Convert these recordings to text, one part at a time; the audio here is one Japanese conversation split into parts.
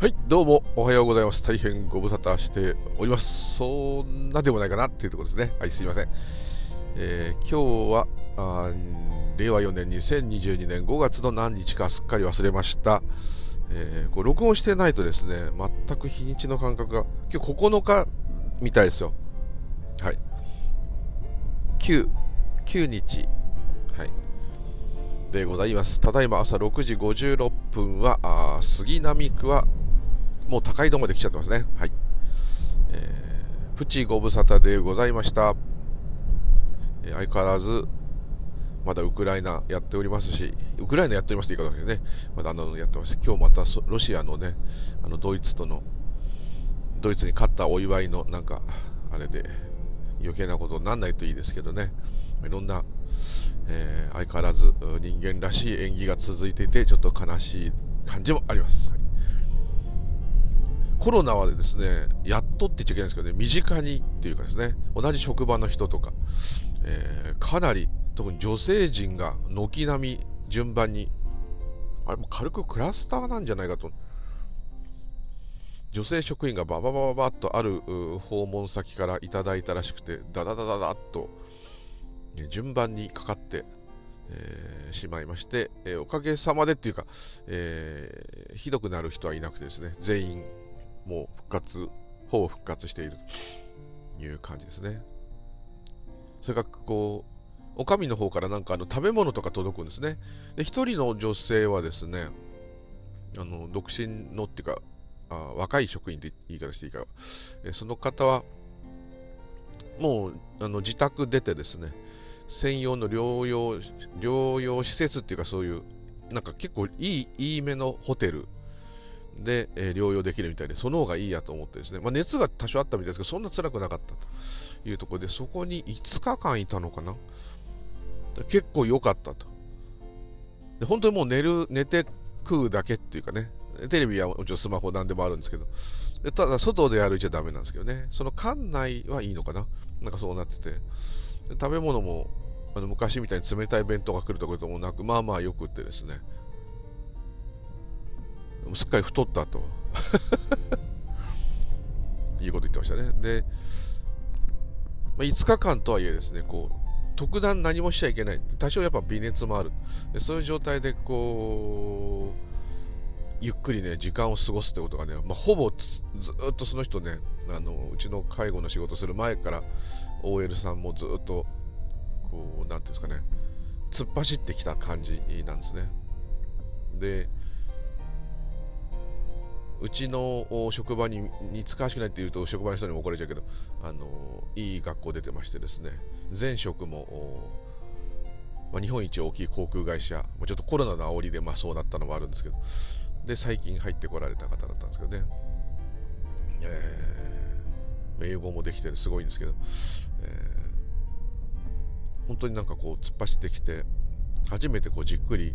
はい、どうもおはようございます。大変ご無沙汰しております。そんなでもないかなっていうところですね。はい、すいません。えー、今日はあ令和4年2022年5月の何日かすっかり忘れました。えー、これ録音してないとですね、全く日にちの感覚が、今日9日みたいですよ。はい。9、9日。はい。でございます。ただいま朝6時56分は、あ杉並区はもう高いとこまで来ちゃってますね。はい。えー、プチご無沙汰でございました。えー、相変わらず、まだウクライナやっておりますし、ウクライナやっておりますって言い方でね、まだあのやってます。今日またロシアのね、あのドイツとの、ドイツに勝ったお祝いのなんか、あれで余計なことにならないといいですけどね、いろんな、えー、相変わらず人間らしい演技が続いていて、ちょっと悲しい感じもあります。はいコロナはですね、やっとって言っちゃいけないんですけどね、身近にっていうかですね、同じ職場の人とか、えー、かなり、特に女性陣が軒並み順番に、あれも軽くクラスターなんじゃないかと。女性職員がバババババッとある訪問先からいただいたらしくて、ダダダダダッと、順番にかかって、えー、しまいまして、えー、おかげさまでっていうか、えー、ひどくなる人はいなくてですね、全員もう復活、ほぼ復活しているという感じですね。それからこう、お上の方からなんかあの食べ物とか届くんですね。で、一人の女性はですね、あの独身のっていうか、あ若い職員で言い方していいか、えその方は、もうあの自宅出てですね、専用の療養療養施設っていうかそういうなんか結構いいいいめのホテルで、えー、療養できるみたいで、その方がいいやと思ってですね、まあ、熱が多少あったみたいですけど、そんな辛くなかったというところで、そこに5日間いたのかな。結構良かったと。で本当にもう寝る、寝て食うだけっていうかね、テレビはもちろんスマホなんでもあるんですけど、でただ外で歩いちゃダメなんですけどね、その館内はいいのかな。なんかそうなってて、食べ物もあの昔みたいに冷たい弁当が来るところもなく、まあまあよくってですね、すっかり太ったと いうこと言ってましたね。で、まあ、5日間とはいえですね、こう、特段何もしちゃいけない。多少やっぱ微熱もある。でそういう状態でこう、ゆっくりね、時間を過ごすってことがね、まあ、ほぼずっとその人ね、あの、うちの介護の仕事する前から、OL さんもずっと、こう、なんていうんですかね、突っ走ってきた感じなんですね。で、うちの職場に似つかわしくないって言うと職場の人にも怒られちゃうけどあのいい学校出てましてですね。前職も、まあ、日本一大きい航空会社ちょっとコロナの煽りでまあそうなったのもあるんですけどで最近入ってこられた方だったんですけどね、えー、英語もできてるすごいんですけど、えー、本当になんかこう突っ走ってきて初めてこうじっくり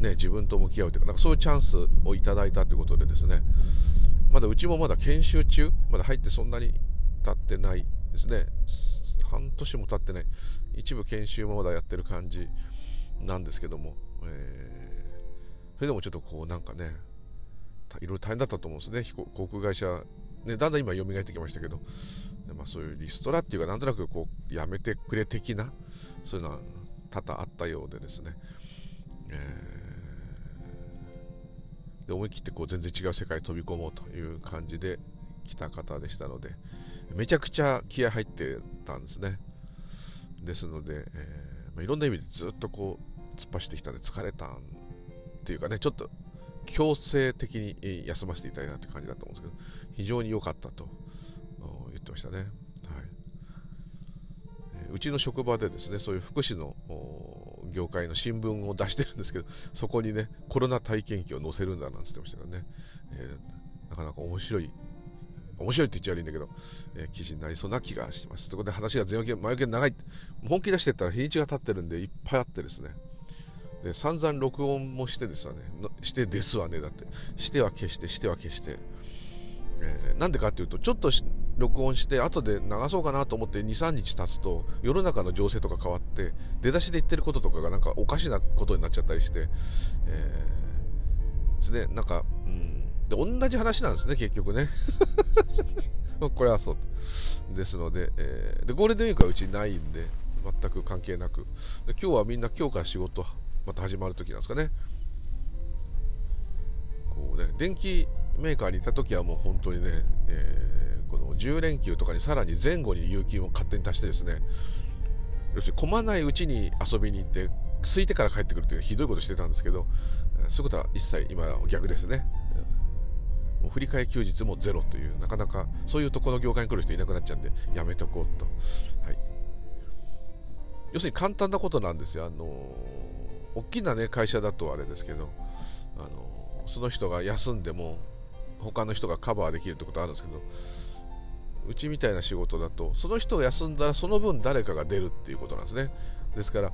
ね、自分と向き合うというか、なんかそういうチャンスをいただいたということでですね、まだうちもまだ研修中、まだ入ってそんなに経ってないですね、半年も経ってない、一部研修もまだやってる感じなんですけども、えー、それでもちょっとこうなんかね、いろいろ大変だったと思うんですね、航空会社、ね、だんだん今蘇ってきましたけど、まあ、そういうリストラっていうか、なんとなくこうやめてくれ的な、そういうのは多々あったようでですね、えーで思い切ってこう全然違う世界に飛び込もうという感じで来た方でしたのでめちゃくちゃ気合入ってたんですね。ですので、えーまあ、いろんな意味でずっとこう突っ走ってきたんで疲れたっていうかねちょっと強制的に休ませていただいたという感じだと思うんですけど非常に良かったと言ってましたね、はい。うちの職場でですねそういう福祉の業界の新聞を出してるんですけどそこにねコロナ体験記を載せるんだなんつってましたからね、えー、なかなか面白い面白いって言っちゃ悪いんだけど、えー、記事になりそうな気がします。ということで話が前置き前置き長い。本気出してったら日にちが経ってるんでいっぱいあってですね。で散々録音もしてですわね。してですわねだって。しては消してしては消して。えー、なんでかっていうとちょっと録音して後で流そうかなと思って23日経つと世の中の情勢とか変わって出だしで言ってることとかがなんかおかしなことになっちゃったりして、えー、ですね。なんか、うん、で同じ話なんですね結局ね。これはそう。ですので,、えー、でゴールデンウィークはうちないんで全く関係なく。今日はみんな今日から仕事また始まる時なんですかね。こうね電気メーカーにいた時はもう本当にね、えー、この10連休とかにさらに前後に有給を勝手に足してですね要するに混まないうちに遊びに行って空いてから帰ってくるというひどいことしてたんですけどそういうことは一切今逆ですね。もう振り替え休日もゼロというなかなかそういうとこの業界に来る人いなくなっちゃうんでやめとこうと、はい、要するに簡単なことなんですよ。あの大きなね会社だとあれですけどあのその人が休んでも他の人がカバーできるってことあるんですけどうちみたいな仕事だとその人が休んだらその分誰かが出るっていうことなんですね。ですから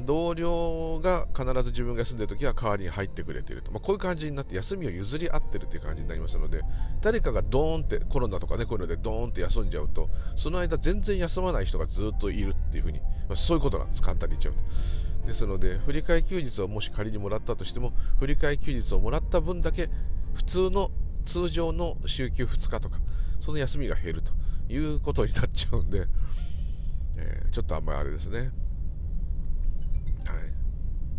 同僚が必ず自分が休んでる時は代わりに入ってくれていると、まあ、こういう感じになって休みを譲り合ってるっていう感じになりますので誰かがドーンってコロナとかねこういうのでドーンって休んじゃうとその間全然休まない人がずっといるっていうふうに、まあ、そういうことなんです。簡単に言っちゃうと。ですので振り替え休日をもし仮にもらったとしても振り替え休日をもらった分だけ普通の通常の週休2日とかその休みが減るということになっちゃうんで、えー、ちょっとあんまりあれですね。はい。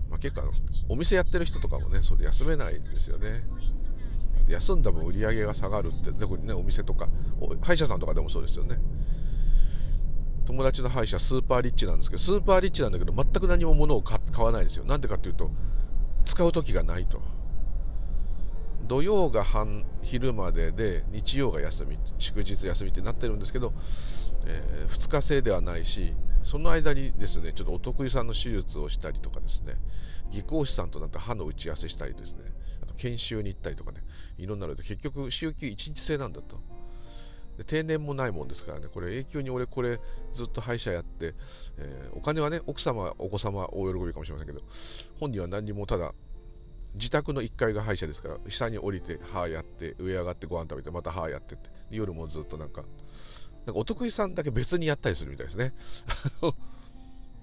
まあ、結構あのお店やってる人とかもねそれ休めないんですよね。休んだ分売り上げが下がるって特にねお店とか歯医者さんとかでもそうですよね。友達の歯医者スーパーリッチなんですけどスーパーリッチなんだけど全く何も物を買わないんですよ。なんでかっていうと使う時がないと。土曜が半昼までで日曜が休み祝日休みってなってるんですけど、えー、2日制ではないしその間にですねちょっとお得意さんの手術をしたりとかですね技工士さんとなって歯の打ち合わせしたりですねあと研修に行ったりとかねいろんなので結局週休1日制なんだと。で定年もないもんですからねこれ永久に俺これずっと歯医者やって、えー、お金はね奥様お子様大喜びかもしれませんけど本人は何にもただ自宅の1階が歯医者ですから下に降りて歯やって上上がってご飯食べてまた歯やってって夜もずっとなんかなんかお得意さんだけ別にやったりするみたいですね。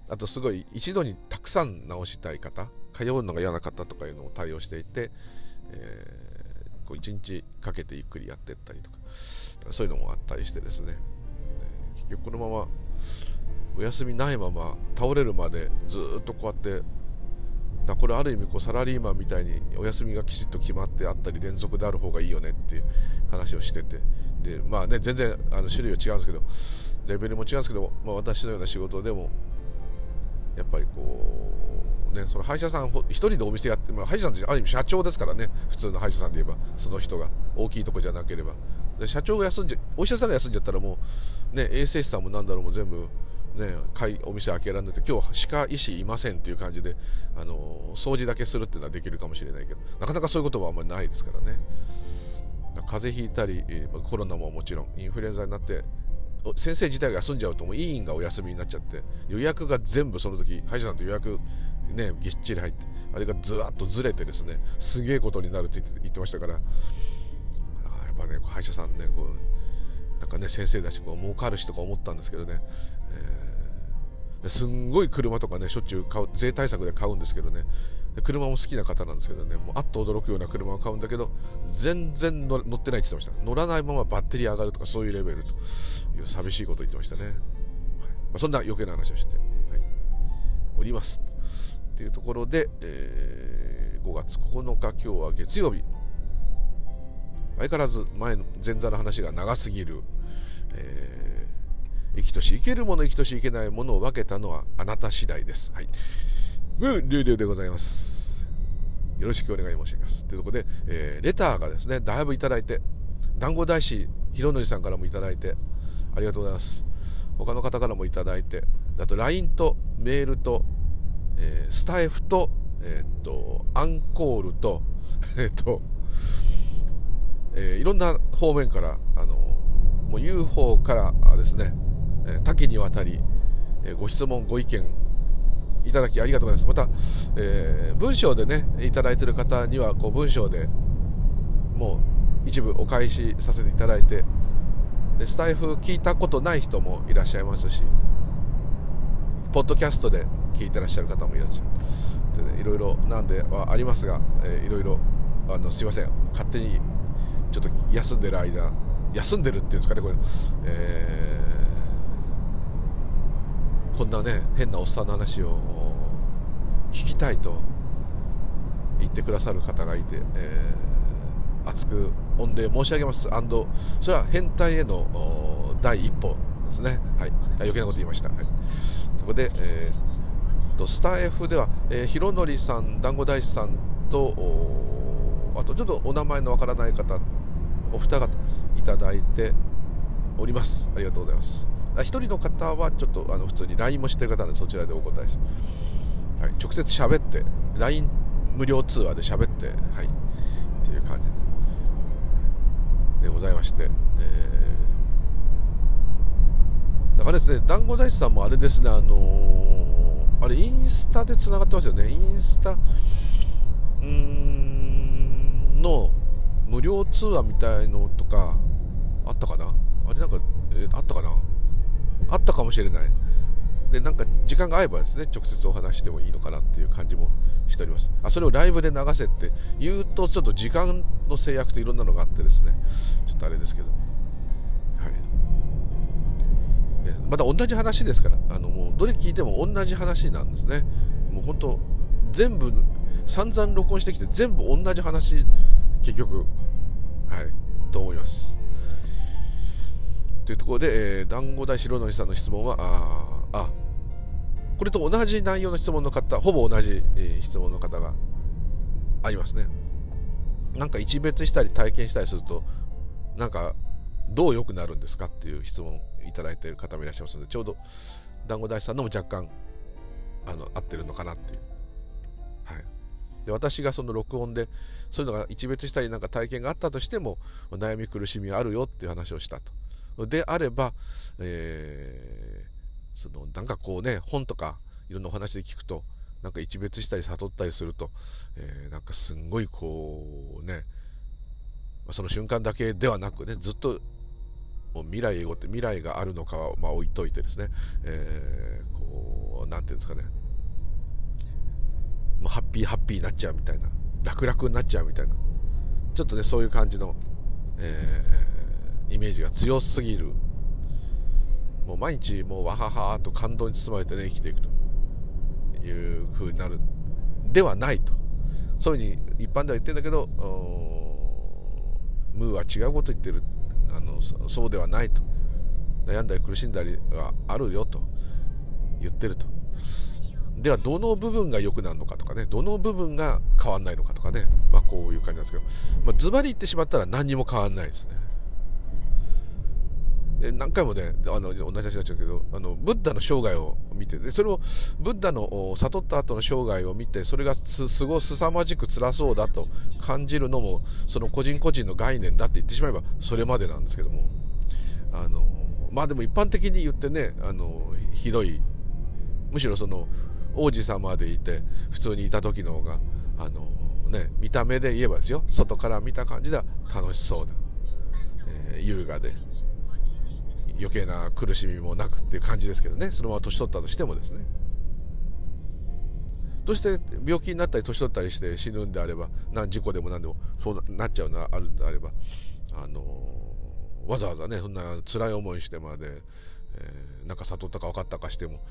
あとすごい一度にたくさん直したい方、通うのが嫌な方とかいうのを対応していて、えー、こう1日かけてゆっくりやってったりとか、そういうのもあったりしてですね、結局このままお休みないまま倒れるまでずっとこうやってだこれある意味こうサラリーマンみたいにお休みがきちっと決まってあったり連続である方がいいよねっていう話をしてて。でまあね全然あの種類は違うんですけどレベルも違うんですけど、まあ、私のような仕事でもやっぱりこうねその歯医者さん一人でお店やって、まあ、歯医者さんってある意味社長ですからね普通の歯医者さんで言えばその人が大きいとこじゃなければ。で社長が休んじゃお医者さんが休んじゃったらもうね衛生士さんもなんだろうも全部ね、お店開けられなくて今日歯科医師いませんっていう感じであの掃除だけするっていうのはできるかもしれないけどなかなかそういうことはあんまりないですからね。風邪ひいたりコロナももちろんインフルエンザになって先生自体が休んじゃうともう委員がお休みになっちゃって予約が全部その時歯医者さんと予約ねぎっちり入ってあれがずらっとずれてですねすげえことになるって言ってましたからやっぱね歯医者さんねこうなんかね先生だしこう儲かるしとか思ったんですけどね、えー、すんごい車とかねしょっちゅう買う税対策で買うんですけどね。車も好きな方なんですけどね。もうあっと驚くような車を買うんだけど全然乗ってないって言ってました。乗らないままバッテリー上がるとかそういうレベルと。いう寂しいことを言ってましたね、はい。まあ、そんな余計な話をして、はい、おります。というところで、えー、5月9日今日は月曜日。相変わらず前前座の話が長すぎる、えー、生きとし生けるもの生きとし生けないものを分けたのはあなた次第です。はい。ムーリュウリュウでございます。よろしくお願い申し上げます。というところで、えー、レターがですね、だいぶいただいて、団子大師弘則さんからもいただいて、ありがとうございます。他の方からもいただいて、あと LINE とメールと、えー、スタイフと、えー、っと、アンコールと、えっと、えー、いろんな方面から、あのもう UFO からですね、え多岐にわたり、えご質問、ご意見、いただきありがとうございます。また、えー、文章でね、いただいてる方には、こう、文章でもう一部お返しさせていただいて、でスタイフ聞いたことない人もいらっしゃいますし、ポッドキャストで聞いてらっしゃる方もいらっしゃる。でね、いろいろなんではありますが、えー、いろいろ、あの、すいません。勝手にちょっと休んでる間休んでるっていうんですかねこれ、えー、こんなね変なおっさんの話を聞きたいと言ってくださる方がいて、えー、熱く御礼申し上げます。それは変態への第一歩ですね。はい。余計なこと言いました、はい、そこで、えー、とスター F では、えー、ひろのりさん団子大師さんとあとちょっとお名前のわからない方お二方いただいております。ありがとうございます。一人の方はちょっとあの普通に LINE もしてる方でそちらでお答えして、はい、直接喋って LINE 無料通話で喋ってはいっていう感じでございまして、えー、だからですね団子大師さんもあれですねあのー、あれインスタでつながってますよね。インスタうんの無料通話みたいのとかあったかな？あれなんか、えあったかな？あったかもしれない。でなんか時間が合えばですね直接お話してもいいのかなっていう感じもしております。あそれをライブで流せって言うとちょっと時間の制約といろんなのがあってですね。ちょっとあれですけど。はい。また同じ話ですからあのもうどれ聞いても同じ話なんですね。もう本当全部散々録音してきて全部同じ話結局はいと思います。というところで、えー、団子大白のさんの質問はああこれと同じ内容の質問の方ほぼ同じ、えー、質問の方がありますね。なんか一別したり体験したりするとなんかどう良くなるんですかっていう質問いただいている方もいらっしゃいますのでちょうど団子大師さんのも若干あの合ってるのかなっていう。はい。で私がその録音でそういうのが一別したりなんか体験があったとしても悩み苦しみはあるよっていう話をしたと。であれば、えー、そのなんかこうね本とかいろんなお話で聞くとなんか一別したり悟ったりすると、えー、なんかすんごいこうねその瞬間だけではなくねずっと未来英語って未来があるのかは、まあ、置いといてですね、えー、こうなんていうんですかね。もうハッピーハッピーになっちゃうみたいな。楽々になっちゃうみたいな。ちょっとねそういう感じの、えー、イメージが強すぎる。もう毎日もうわははと感動に包まれてね生きていくと。いう風になる。ではないと。そういうふうに一般では言ってるんだけどムーは違うこと言ってる。あのそうではないと。悩んだり苦しんだりはあるよと。言ってると。ではどの部分が良くなるのかとかね。どの部分が変わんないのかとかね、まあ、こういう感じなんですけど、まあ、ズバリ言ってしまったら何にも変わんないですね。で何回もねあの同じ話になっちゃうけどあのブッダの生涯を見てでそれをブッダの悟った後の生涯を見てそれがすすごすさまじく辛そうだと感じるのもその個人個人の概念だって言ってしまえばそれまでなんですけども。あのまあでも一般的に言ってねあのひどいむしろその王子様でいて普通にいた時の方があのね見た目で言えばですよ。外から見た感じでは楽しそうな、えー、優雅で。余計な苦しみもなくっていう感じですけどね。そのまま年取ったとしてもですね。どうして病気になったり年取ったりして死ぬんであれば何事故でも何でもそうなっちゃうのあるんであればあのわざわざねそんな辛い思いしてまで、えー、なんか悟ったか分かったかしても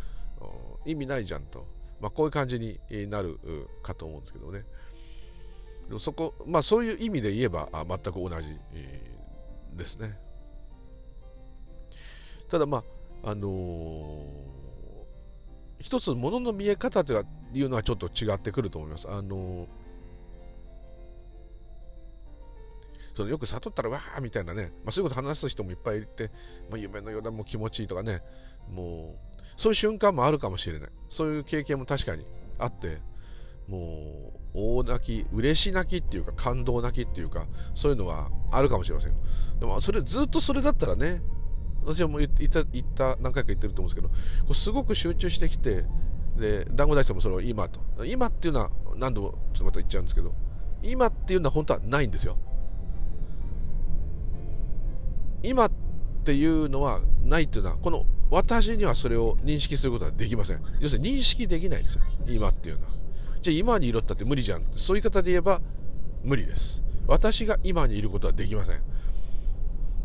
意味ないじゃんと、まあ、こういう感じになるかと思うんですけどね。でもそこ、まあ、そういう意味で言えば全く同じですね。ただまああのー、一つものの見え方というのはちょっと違ってくると思います。あのーそのよく悟ったらわーみたいなね、まあ、そういうこと話す人もいっぱいいて、まあ、夢のようだも気持ちいいとかねもうそういう瞬間もあるかもしれない。そういう経験も確かにあってもう大泣き嬉し泣きっていうか感動泣きっていうかそういうのはあるかもしれませんでもそれずっとそれだったらね私はもう言った言った何回か言ってると思うんですけどこうすごく集中してきてで団子大師さんもそれを今と。今っていうのは何度もちょっとまた言っちゃうんですけど今っていうのは本当はないんですよ。今っていうのはないっていうのはこの私にはそれを認識することはできません。要するに認識できないんですよ。今っていうのは。じゃあ今にいろったって無理じゃんそういう方で言えば無理です。私が今にいることはできません。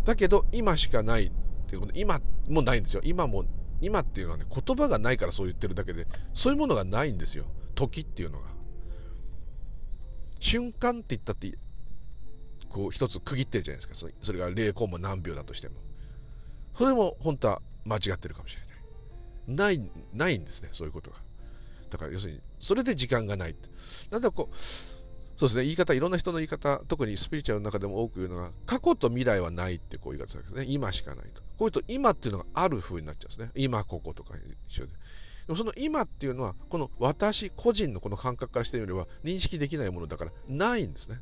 だけど今しかないていうこと今もないんですよ。今も今っていうのはね言葉がないからそう言ってるだけでそういうものがないんですよ。時っていうのが。瞬間って言ったってこう一つ区切ってるじゃないですか。それそれが0コンマ何秒だとしても。それも本当は間違ってるかもしれない。ないないんですねそういうことが。だから要するにそれで時間がないって。なんだこうそうですね言い方いろんな人の言い方特にスピリチュアルの中でも多く言うのが過去と未来はないってこう言い方するんですね。今しかないと。こういうと今っていうのがある風になっちゃうんですね。今こことか一緒で。でもその今っていうのはこの私個人のこの感覚からしてみれば認識できないものだからないんですね。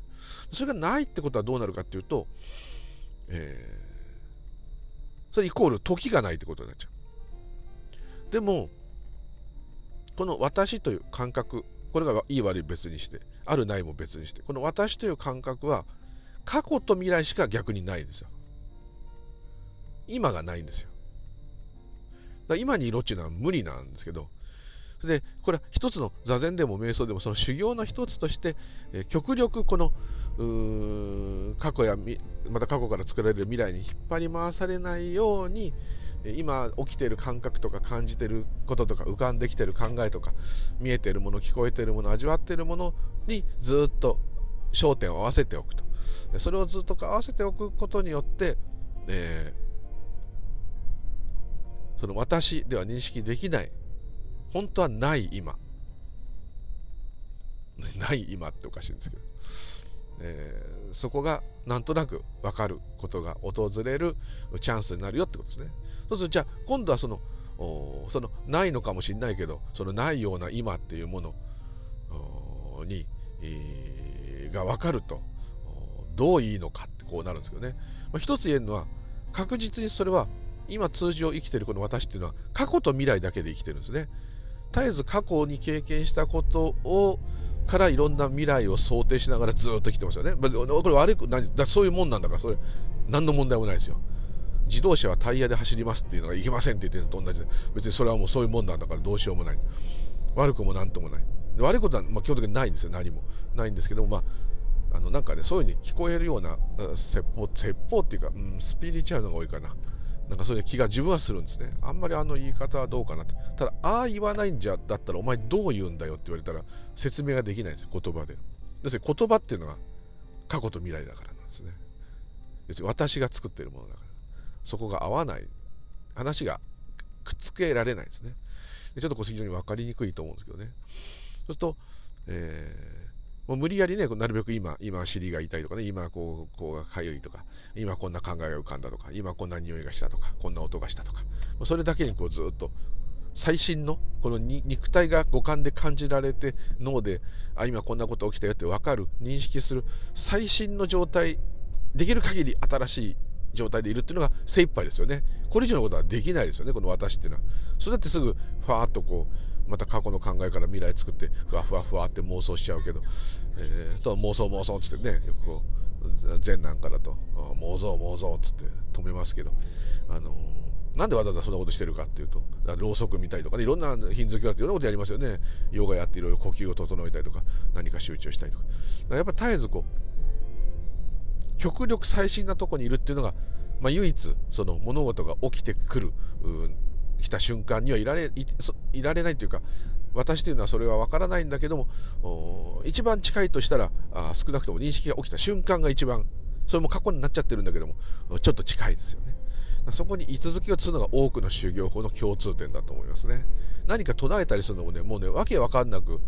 それがないってことはどうなるかっていうと、えー、それイコール時がないってことになっちゃう。でもこの私という感覚これがいい悪い別にしてあるないも別にしてこの私という感覚は過去と未来しか逆にないんですよ。今がないんですよ。だ今にいろっていうのは無理なんですけどでこれは一つの座禅でも瞑想でもその修行の一つとして、え極力この過去やまた過去から作られる未来に引っ張り回されないように今起きている感覚とか感じてることとか浮かんできてる考えとか見えてるもの聞こえてるもの味わっているものにずっと焦点を合わせておくと。それをずっと合わせておくことによって、えー、その私では認識できない。本当はない今。ない今っておかしいんですけど、えー、そこがなんとなく分かることが訪れるチャンスになるよってことですね。そうするとじゃあ今度はそのそのないのかもしれないけどそのないような今っていうものに、が分かるとどういいのかってこうなるんですけどね、まあ、一つ言えるのは確実にそれは今通常生きてるこの私っていうのは過去と未来だけで生きてるんですね。絶えず過去に経験したことをからいろんな未来を想定しながらずっと来てますよね。これ悪く何だそういうもんなんだからそれ何の問題もないですよ。自動車はタイヤで走りますっていうのがいけませんって言ってるのと同じで別にそれはもうそういうもんなんだからどうしようもない。悪くも何ともない。悪いことはまあ基本的にないんですよ。何も。ないんですけどもまああのなんかねそういうふうに聞こえるような説法説法っていうか、うん、スピリチュアルのが多いかな。なんかそういう気が自分はするんですね。あんまりあの言い方はどうかなと。ただ、ああ言わないんじゃ、だったらお前どう言うんだよって言われたら説明ができないんですよ、言葉で。要するに言葉っていうのは過去と未来だからなんですね。要するに私が作っているものだから。そこが合わない。話がくっつけられないですね。でちょっとこう非常に分かりにくいと思うんですけどね。そうすると、えーもう無理やりね、なるべく今、今尻が痛いとかね、今こう、こうがかゆいとか、今こんな考えが浮かんだとか、今こんな匂いがしたとか、こんな音がしたとか、それだけにこうずっと最新のこの肉体が五感で感じられて脳であ今こんなこと起きたよって分かる認識する最新の状態できる限り新しい状態でいるっていうのが精一杯ですよね。これ以上のことはできないですよねこの私っていうのは。それだってすぐファーっとこうまた過去の考えから未来作ってふわふわふわって妄想しちゃうけど、えー、と妄想妄想っつってねよくこう禅なんかだと妄想妄想っつって止めますけど、あのー、なんでわざわざそんなことしてるかっていうとろうそく見たりとかねいろんなヒンズー教っていろんなことやりますよね。ヨガやっていろいろ呼吸を整えたりとか何か集中したりとか。やっぱ絶えずこう極力最新なとこにいるっていうのが、まあ、唯一その物事が起きてくる来た瞬間にはいられいられないというか私というのはそれは分からないんだけども一番近いとしたらあ少なくとも認識が起きた瞬間が一番それも過去になっちゃってるんだけどもちょっと近いですよね。そこに居続きをするのが多くの修行法の共通点だと思いますね。何か唱えたりするのもねもうねわけわかんなく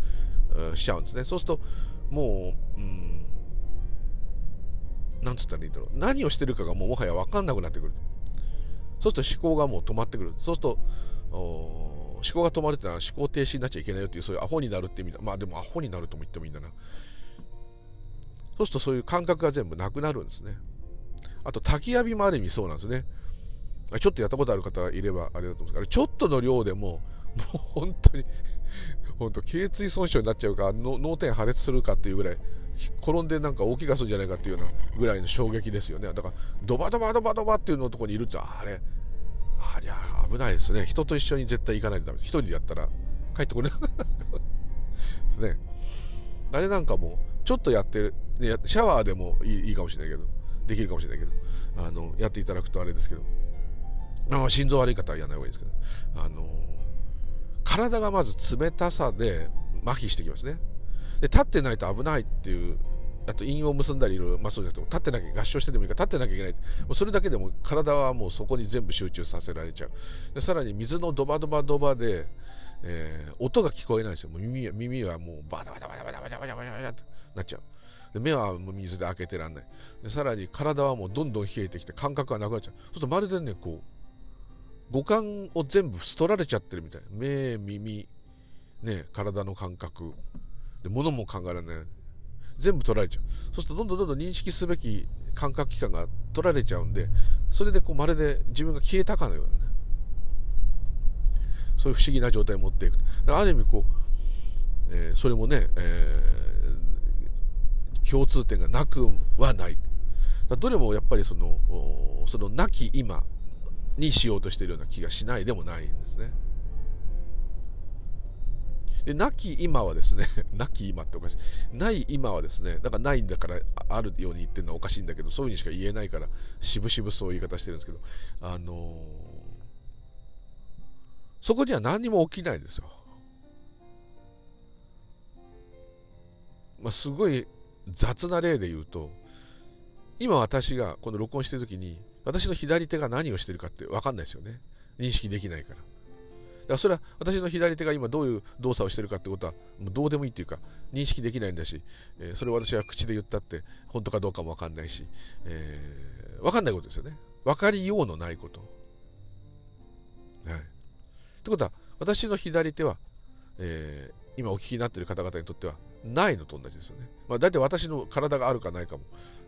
しちゃうんですね。そうするともううんなんつったらいいんだろう。何をしてるかがもうもはや分かんなくなってくる。そうすると思考がもう止まってくる。そうすると、思考が止まるってのは思考停止になっちゃいけないよっていう、そういうアホになるって意味だ。まあでもアホになるとも言ってもいいんだな。そうするとそういう感覚が全部なくなるんですね。あと、焚き浴びもある意味そうなんですね。ちょっとやったことある方いればあれだと思うんですけど、ちょっとの量でも、もう本当に本当、頸椎損傷になっちゃうか、脳天破裂するかっていうぐらい、転んでなんか大怪我するんじゃないかっていうようなぐらいの衝撃ですよねだからドバドバドバドバっていうのとこにいるってあれありゃ危ないですね。人と一緒に絶対行かないとダメ。一人でやったら帰ってこれないですね。あれなんかもちょっとやってる。ね、シャワーでもいいいいかもしれないけど。できるかもしれないけど。あのやっていただくとあれですけど。あ心臓悪い方はやらない方がいいですけどあの体がまず冷たさで麻痺してきますね。で立ってないと危ないっていうあと陰を結んだりいろいろ、まあ、そうじゃなくても立ってなきゃ合唱してでもいいから立ってなきゃいけない。もうそれだけでも体はもうそこに全部集中させられちゃう。でさらに水のドバドバドバで、えー、音が聞こえないんですよ。もう耳は耳はもうバタバタバタバタバタバタバタバタってなっちゃう。で目は水で開けてらんない。でさらに体はもうどんどん冷えてきて感覚がなくなっちゃう。そうするとまるでねこう五感を全部捨取られちゃってるみたい。目耳ね体の感覚。で物も考えられない。全部取られちゃう。そうするとどんどんどんどん認識すべき感覚器官が取られちゃうんでそれでこうまるで自分が消えたかのようなね。そういう不思議な状態に持っていく。ある意味こう、えー、それもね、えー、共通点がなくはない。どれもやっぱりそのその亡き今にしようとしているような気がしないでもないんですね。で、亡き今はですね、亡き今っておかしい。ない今はですね、だからないんだからあるように言ってるのはおかしいんだけど、そういうふうにしか言えないから、しぶしぶそういう言い方してるんですけど、あのー、そこには何にも起きないんですよ。まあ、すごい雑な例で言うと、今私がこの録音してる時に、私の左手が何をしてるかって分かんないですよね。認識できないから。からそれは私の左手が今どういう動作をしてるかってことはもうどうでもいいっていうか認識できないんだし、えー、それを私は口で言ったって本当かどうかも分かんないし、えー、分かんないことですよね分かりようのないこと。はい、ってことは私の左手は、えー、今お聞きになっている方々にとってはないのと同じですよね。まあ、大体私の体があるかないかも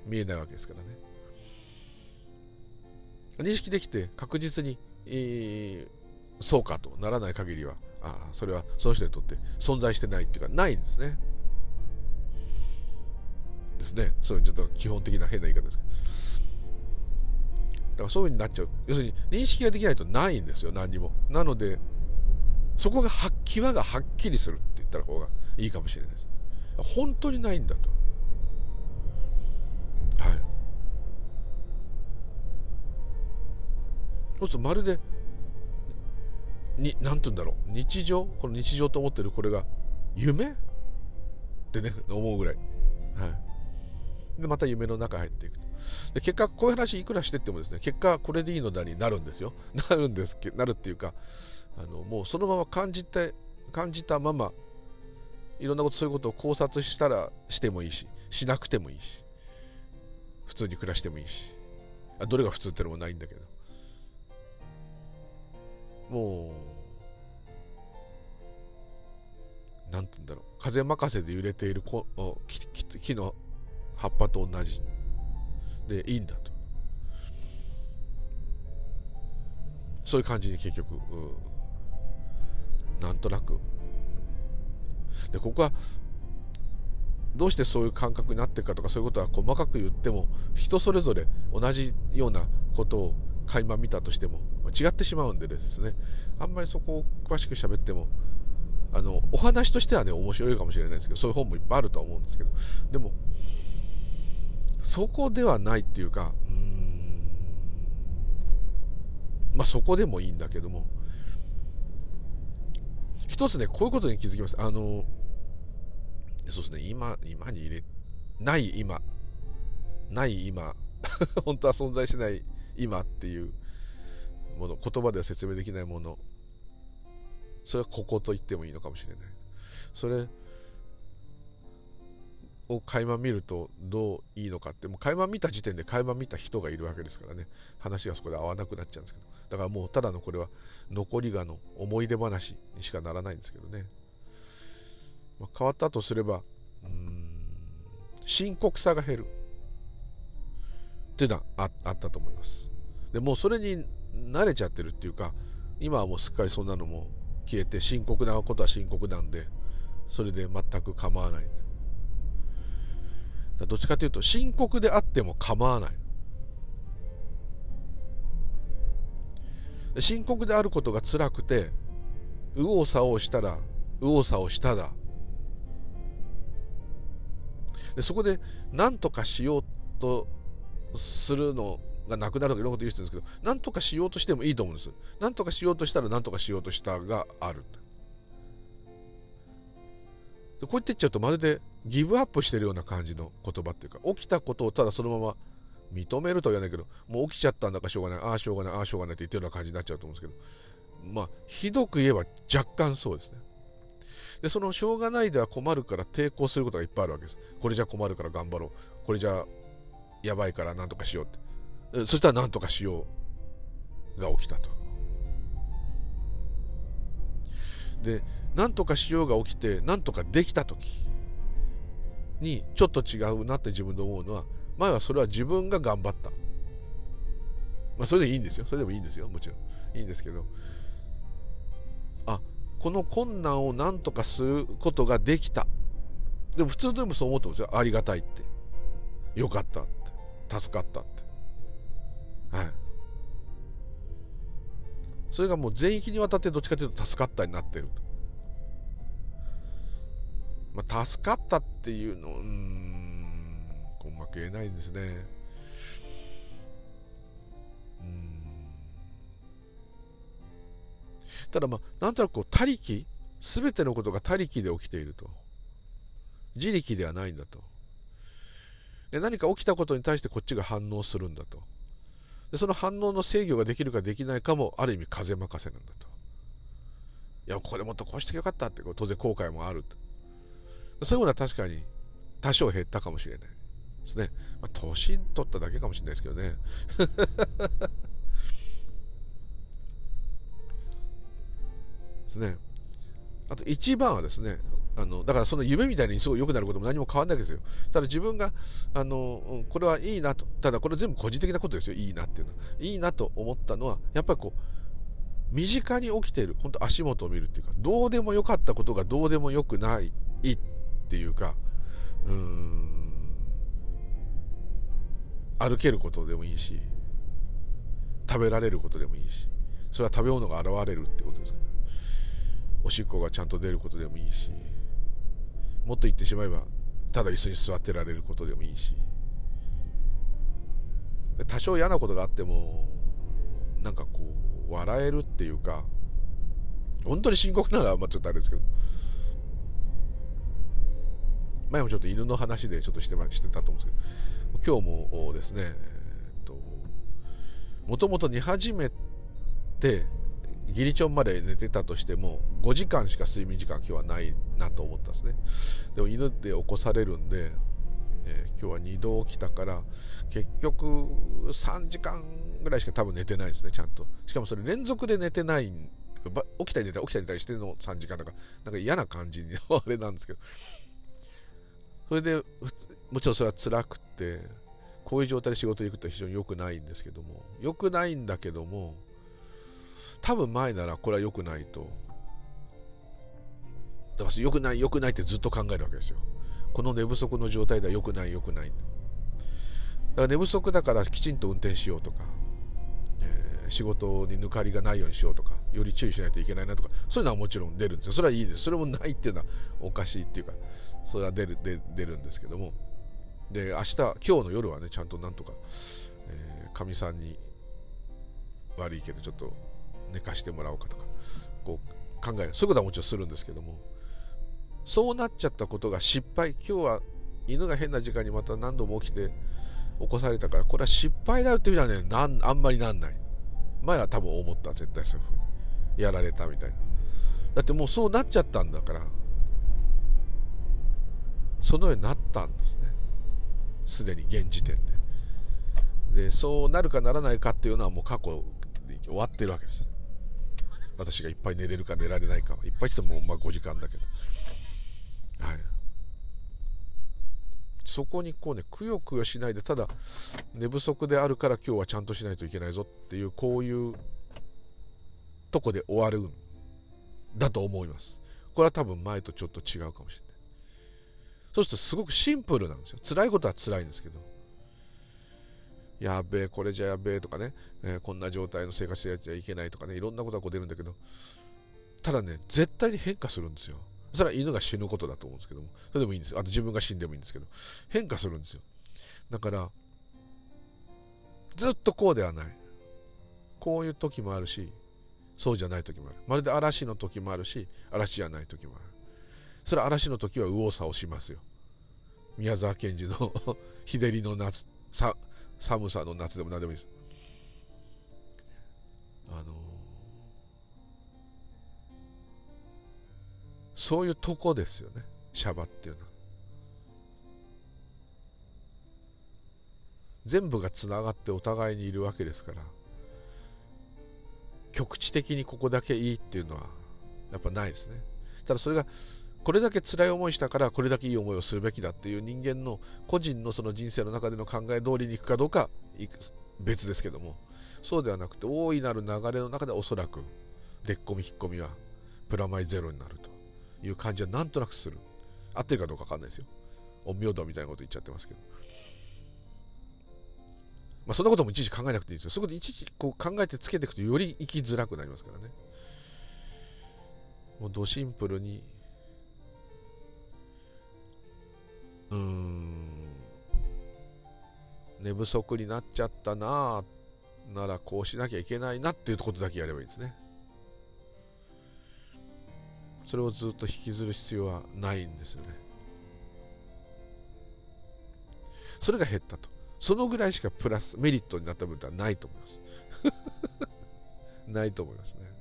見えないわけですからね。認識できて確実に、えー、そうかとならない限りはあそれはその人にとって存在してないっていうかないんですね。ですね。そういうちょっと基本的な変な言い方ですけど。だからそういう風になっちゃう。要するに認識ができないとないんですよ、何にも。なので、そこがは際がはっきりするって言ったら方がいいかもしれないです。本当にないんだと。はい。そうするとまるでに何て言うんだろう。日常？この日常と思ってるこれが夢？ってね思うぐらい、はい、でまた夢の中入っていくで結果こういう話いくらしてってもですね結果これでいいのだになるんですよ。なるんですけなるっていうかあのもうそのまま感じて感じたままいろんなことそういうことを考察したらしてもいいししなくてもいいし普通に暮らしてもいいし。あどれが普通ってのもないんだけど。もうなんて言うんだろう。風任せで揺れている木の葉っぱと同じ。でいいんだと。そういう感じに結局なんとなく。でここはどうしてそういう感覚になってるかとかそういうことは細かく言っても人それぞれ同じようなことを垣間見たとしても違ってしまうんでですね。あんまりそこを詳しく喋ってもあのお話としてはね面白いかもしれないですけどそういう本もいっぱいあるとは思うんですけど。でもそこではないっていうかうまあそこでもいいんだけども一つねこういうことに気づきます。あのそうですね今今に入れない今。ない今。本当は存在しない今っていうもの言葉では説明できないもの。それはここと言ってもいいのかもしれない。それを垣間見るとどういいのかって。もう垣間見た時点で垣間見た人がいるわけですからね。話がそこで合わなくなっちゃうんですけど。だからもうただのこれは残りがの思い出話にしかならないんですけどね、まあ、変わったとすればうん深刻さが減る。っていうのはあったと思います。でもうそれに慣れちゃってるっていうか今はもうすっかりそんなのも消えて深刻なことは深刻なんでそれで全く構わない。どっちかというと深刻であっても構わない。深刻であることが辛くて右往左往したら右往左往しただ。でそこで何とかしようとするのがなくなるとかいろんなこと言う人ですけど何とかしようとしてもいいと思うんです。何とかしようとしたら何とかしようとしたがある。でこう言ってっちゃうとまるでギブアップしてるような感じの言葉っていうか起きたことをただそのまま認めるとは言わないけどもう起きちゃったんだからしょうがないああしょうがないああしょうがないって言ってるような感じになっちゃうと思うんですけどまあひどく言えば若干そうですね。でそのしょうがないでは困るから抵抗することがいっぱいあるわけです。これじゃ困るから頑張ろう。これじゃやばいから何とかしようって。そしたら何とかしようが起きたと。で何とかしようが起きて何とかできた時にちょっと違うなって自分で思うのは前はそれは自分が頑張った。まあそれでいいんですよ。それでもいいんですよ。もちろん。いいんですけど。あこの困難を何とかすることができた。でも普通でもそう思ってますよ。ありがたいって。よかった。助かったって。はい。それがもう全域にわたってどっちかというと助かったになってる。まあ、助かったっていうのうんうまく言えないんですね。うん。ただまあなんとなくこう他力全てのことが他力で起きていると。自力ではないんだと。で何か起きたことに対してこっちが反応するんだとでその反応の制御ができるかできないかもある意味風任せなんだといやここでもっとこうしてよかったって当然後悔もあるとそういうものは確かに多少減ったかもしれないですね。まあ、年取っただけかもしれないですけどね。ですね。あと一番はですね、あのだからその夢みたいにすごい良くなることも何も変わんないですよ。ただ自分があのこれはいいなと、ただこれ全部個人的なことですよ、いいなっていうのは。いいなと思ったのは、やっぱりこう、身近に起きている、本当足元を見るっていうか、どうでもよかったことがどうでもよくないっていうかうん歩けることでもいいし食べられることでもいいしそれは食べ物が現れるってことですからおしっこがちゃんと出ることでもいいしもっと言ってしまえばただ椅子に座ってられることでもいいし。多少嫌なことがあってもなんかこう笑えるっていうか本当に深刻ならまあちょっとあれですけど前もちょっと犬の話でちょっとしてしてたと思うんですけど、今日もですね、えっと、もともと寝始めて、ギリチョンまで寝てたとしても、5時間しか睡眠時間今日はないなと思ったんですね。でも犬で起こされるんで、えー、今日は2度起きたから、結局3時間ぐらいしか多分寝てないですね、ちゃんと。しかもそれ連続で寝てない起きたり寝たり起きたり寝たりしての3時間だからなんか嫌な感じに あれなんですけどそれでもちろんそれは辛くてこういう状態で仕事行くと非常に良くないんですけども良くないんだけども多分前ならこれは良くないと。だから良くない良くないってずっと考えるわけですよ。この寝不足の状態では良くない良くない。だから寝不足だからきちんと運転しようとか、えー、仕事に抜かりがないようにしようとかより注意しないといけないなとかそういうのはもちろん出るんですよ。それはいいです。それもないっていうのはおかしいっていうかそれは出る出るんですけども。で明日今日の夜はねちゃんとなんとかかみ、さんに悪いけどちょっと寝かしてもらおうかとかこう考える。そういうことはもちろんするんですけどもそうなっちゃったことが失敗。今日は犬が変な時間にまた何度も起きて起こされたからこれは失敗だよっていうのはねなんあんまりなんない。前は多分思った絶対そういうふうに。やられたみたいな。だってもうそうなっちゃったんだからそのようになったんですね。すでに現時点で。でそうなるかならないかっていうのはもう過去終わってるわけです。私がいっぱい寝れるか寝られないかはいっぱいしてもまあ5時間だけど。はい。そこにこうねくよくよしないでただ寝不足であるから今日はちゃんとしないといけないぞっていうこういうとこで終わるんだと思います。これは多分前とちょっと違うかもしれない。そうするとすごくシンプルなんですよ。辛いことは辛いんですけど。やべえこれじゃやべえとかね、えー、こんな状態の生活しやっちゃいけないとかね。いろんなことがこう出るんだけど。ただね絶対に変化するんですよ。それは犬が死ぬことだと思うんですけども。それでもいいんですよ。あと自分が死んでもいいんですけど。変化するんですよ。だからずっとこうではない。こういう時もあるしそうじゃない時もある。まるで嵐の時もあるし嵐じゃない時もある。それは嵐の時は右往左往しますよ。宮沢賢治の日照りの夏さ寒さの夏でも何でもいいです。あのそういうとこですよね。シャバっていうのは。全部がつながってお互いにいるわけですから局地的にここだけいいっていうのはやっぱないですね。ただそれがこれだけ辛い思いしたからこれだけいい思いをするべきだっていう人間の個人のその人生の中での考え通りにいくかどうか別ですけども。そうではなくて大いなる流れの中でおそらくでっこみ引っ込みはプラマイゼロになるという感じはなんとなくする。合ってるかどうか分かんないですよ。陰陽道みたいなこと言っちゃってますけど。まあそんなこともいちいち考えなくていいですよ。そういうこといちいちこう考えてつけていくとより生きづらくなりますからね。もうドシンプルにうん。寝不足になっちゃったなならこうしなきゃいけないなっていうことだけやればいいんですね。それをずっと引きずる必要はないんですよね。それが減ったと。そのぐらいしかプラスメリットになった部分はないと思います。ないと思いますね。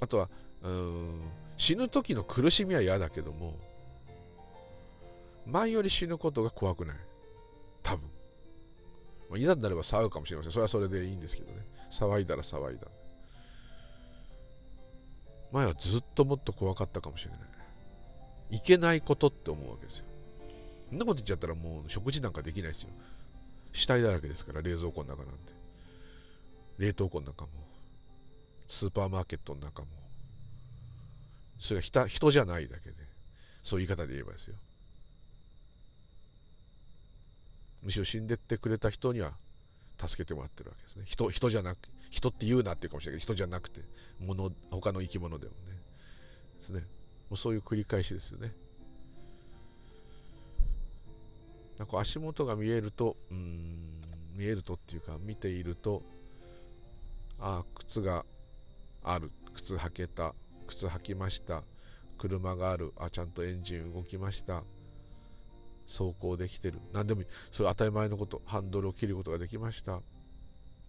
あとはうん。死ぬ時の苦しみは嫌だけども前より死ぬことが怖くない。多分、まあ、いざになれば騒ぐかもしれません。それはそれでいいんですけどね。騒いだら騒いだ。前はずっともっと怖かったかもしれない。いけないことって思うわけですよ。そんなこと言っちゃったらもう食事なんかできないですよ。死体だらけですから冷蔵庫の中なんて。冷凍庫の中も。スーパーマーケットの中も。それが人じゃないだけでそういう言い方で言えばですよ。むしろ死んでってくれた人には助けてもらってるわけですね。人人じゃなく人って言うなっていうかもしれないけど人じゃなくて物他の生き物でもね。ですね。もうそういう繰り返しですよね。なんか足元が見えるとうん見えるとっていうか見ているとああ靴がある靴履けた靴履きました。車がある。あちゃんとエンジン動きました。走行できてる。何でもいい。それ当たり前のこと。ハンドルを切ることができました。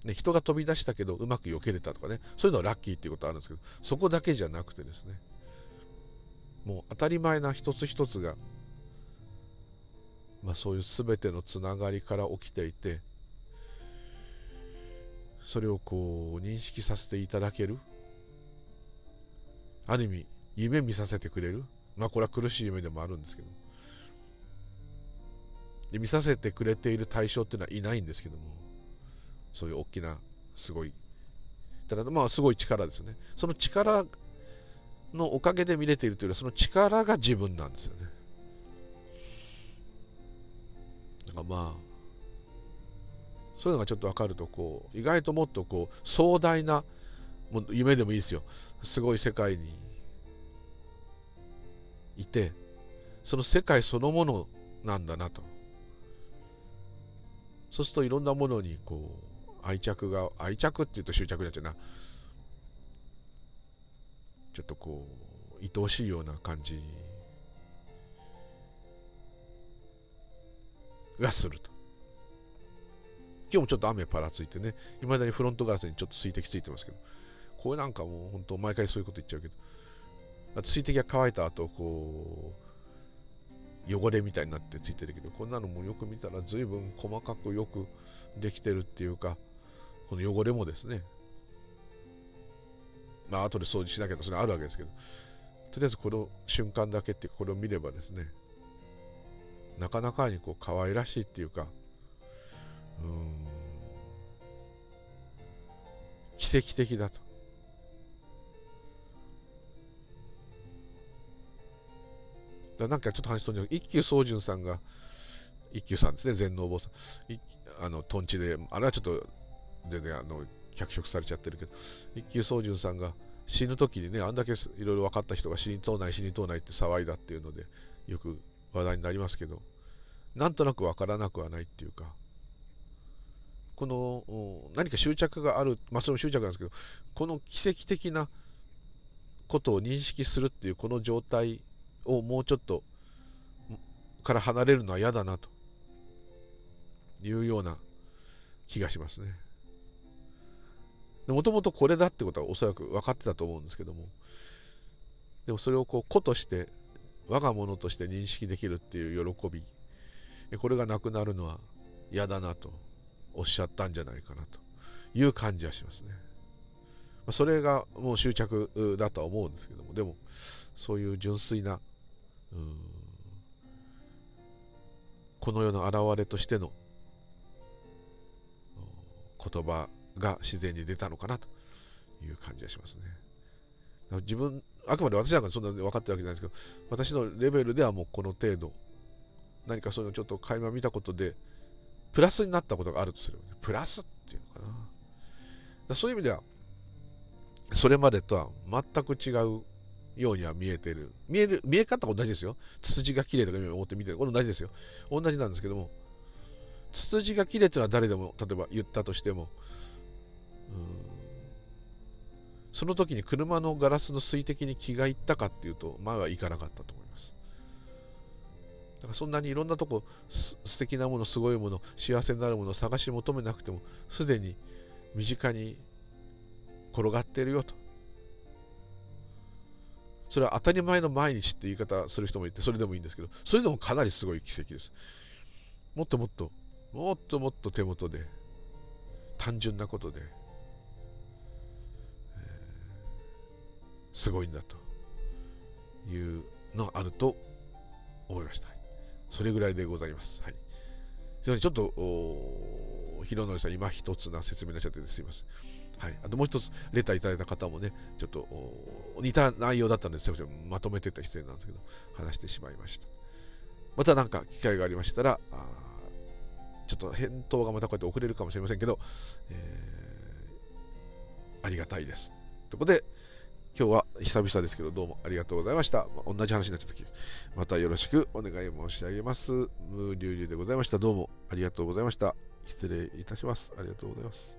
ね、人が飛び出したけどうまく避けれたとかね。そういうのはラッキーっていうことあるんですけどそこだけじゃなくてですね。もう当たり前な一つ一つが、まあ、そういう全てのつながりから起きていてそれをこう認識させていただける。ある意味夢見させてくれる？まあこれは苦しい夢でもあるんですけど。で見させてくれている対象っていうのはいないんですけども。そういう大きなすごい。ただまあすごい力ですよね。その力のおかげで見れているというよりはその力が自分なんですよね。だからまあそういうのがちょっと分かるとこう意外ともっとこう壮大なもう夢でもいいですよ。すごい世界にいてその世界そのものなんだなと。そうするといろんなものにこう愛着が愛着っていうと執着になっちゃうな。ちょっとこう愛おしいような感じがすると。今日もちょっと雨パラついてね。いまだにフロントガラスにちょっと水滴ついてますけど。これなんかもう本当毎回そういうこと言っちゃうけど。あ水滴が乾いた後こう汚れみたいになってついてるけどこんなのもよく見たら随分細かくよくできてるっていうかこの汚れもですね。まあ後で掃除しなきゃとそれあるわけですけど。とりあえずこの瞬間だけっていうかこれを見ればですね。なかなかにこう可愛らしいっていうかうん奇跡的だと。だなんかちょっと話飛んじゃう一休宗純さんが一休さんですね全能坊さん。あのとんちであれはちょっと全然あの脚色されちゃってるけど一休宗純さんが死ぬ時にねあんだけいろいろ分かった人が死にとうない死にとうないって騒いだっていうのでよく話題になりますけどなんとなく分からなくはないっていうかこの何か執着があるまあそれも執着なんですけどこの奇跡的なことを認識するっていうこの状態をもうちょっとから離れるのは嫌だなというような気がしますね。もともとこれだってことはおそらく分かってたと思うんですけどもでもそれをこう子として我が物として認識できるっていう喜びこれがなくなるのは嫌だなとおっしゃったんじゃないかなという感じはしますね。それがもう執着だとは思うんですけどもでもそういう純粋なこの世の現れとしての言葉が自然に出たのかなという感じがしますね。自分あくまで私なんかそんなに分かってるわけじゃないですけど私のレベルではもうこの程度何かそういうのちょっと垣間見たことでプラスになったことがあるとすれば、プラスっていうのかな。そういう意味ではそれまでとは全く違うようには見えてる。見える見え方は同じですよ。ツツジが綺麗とか思って見てる。これ同じですよ。同じなんですけども。ツツジが綺麗っていうのは誰でも例えば言ったとしても。その時に車のガラスの水滴に気がいったかっていうと前はいかなかったと思います。だからそんなにいろんなとこ素敵なものすごいもの幸せになるものを探し求めなくてもすでに身近に転がっているよと。それは当たり前の毎日って言い方する人もいてそれでもいいんですけどそれでもかなりすごい奇跡ですもっともっともっともっと手元で単純なことで、えー、すごいんだというのがあると思いました。それぐらいでございます。はい。すみません、ちょっと、広野さん、今一つな説明になっちゃってすみません。はい。あともう一つ、レターいただいた方もね、ちょっと似た内容だったのですみません、まとめてた失礼なんですけど、話してしまいました。また何か機会がありましたら、あちょっと返答がまたこうやって遅れるかもしれませんけど、えー、ありがたいです。ということで、今日は久々ですけど、どうもありがとうございました。まあ、同じ話になっちゃった時、またよろしくお願い申し上げます。ムーリュウリュウでございました。どうもありがとうございました。失礼いたします。ありがとうございます。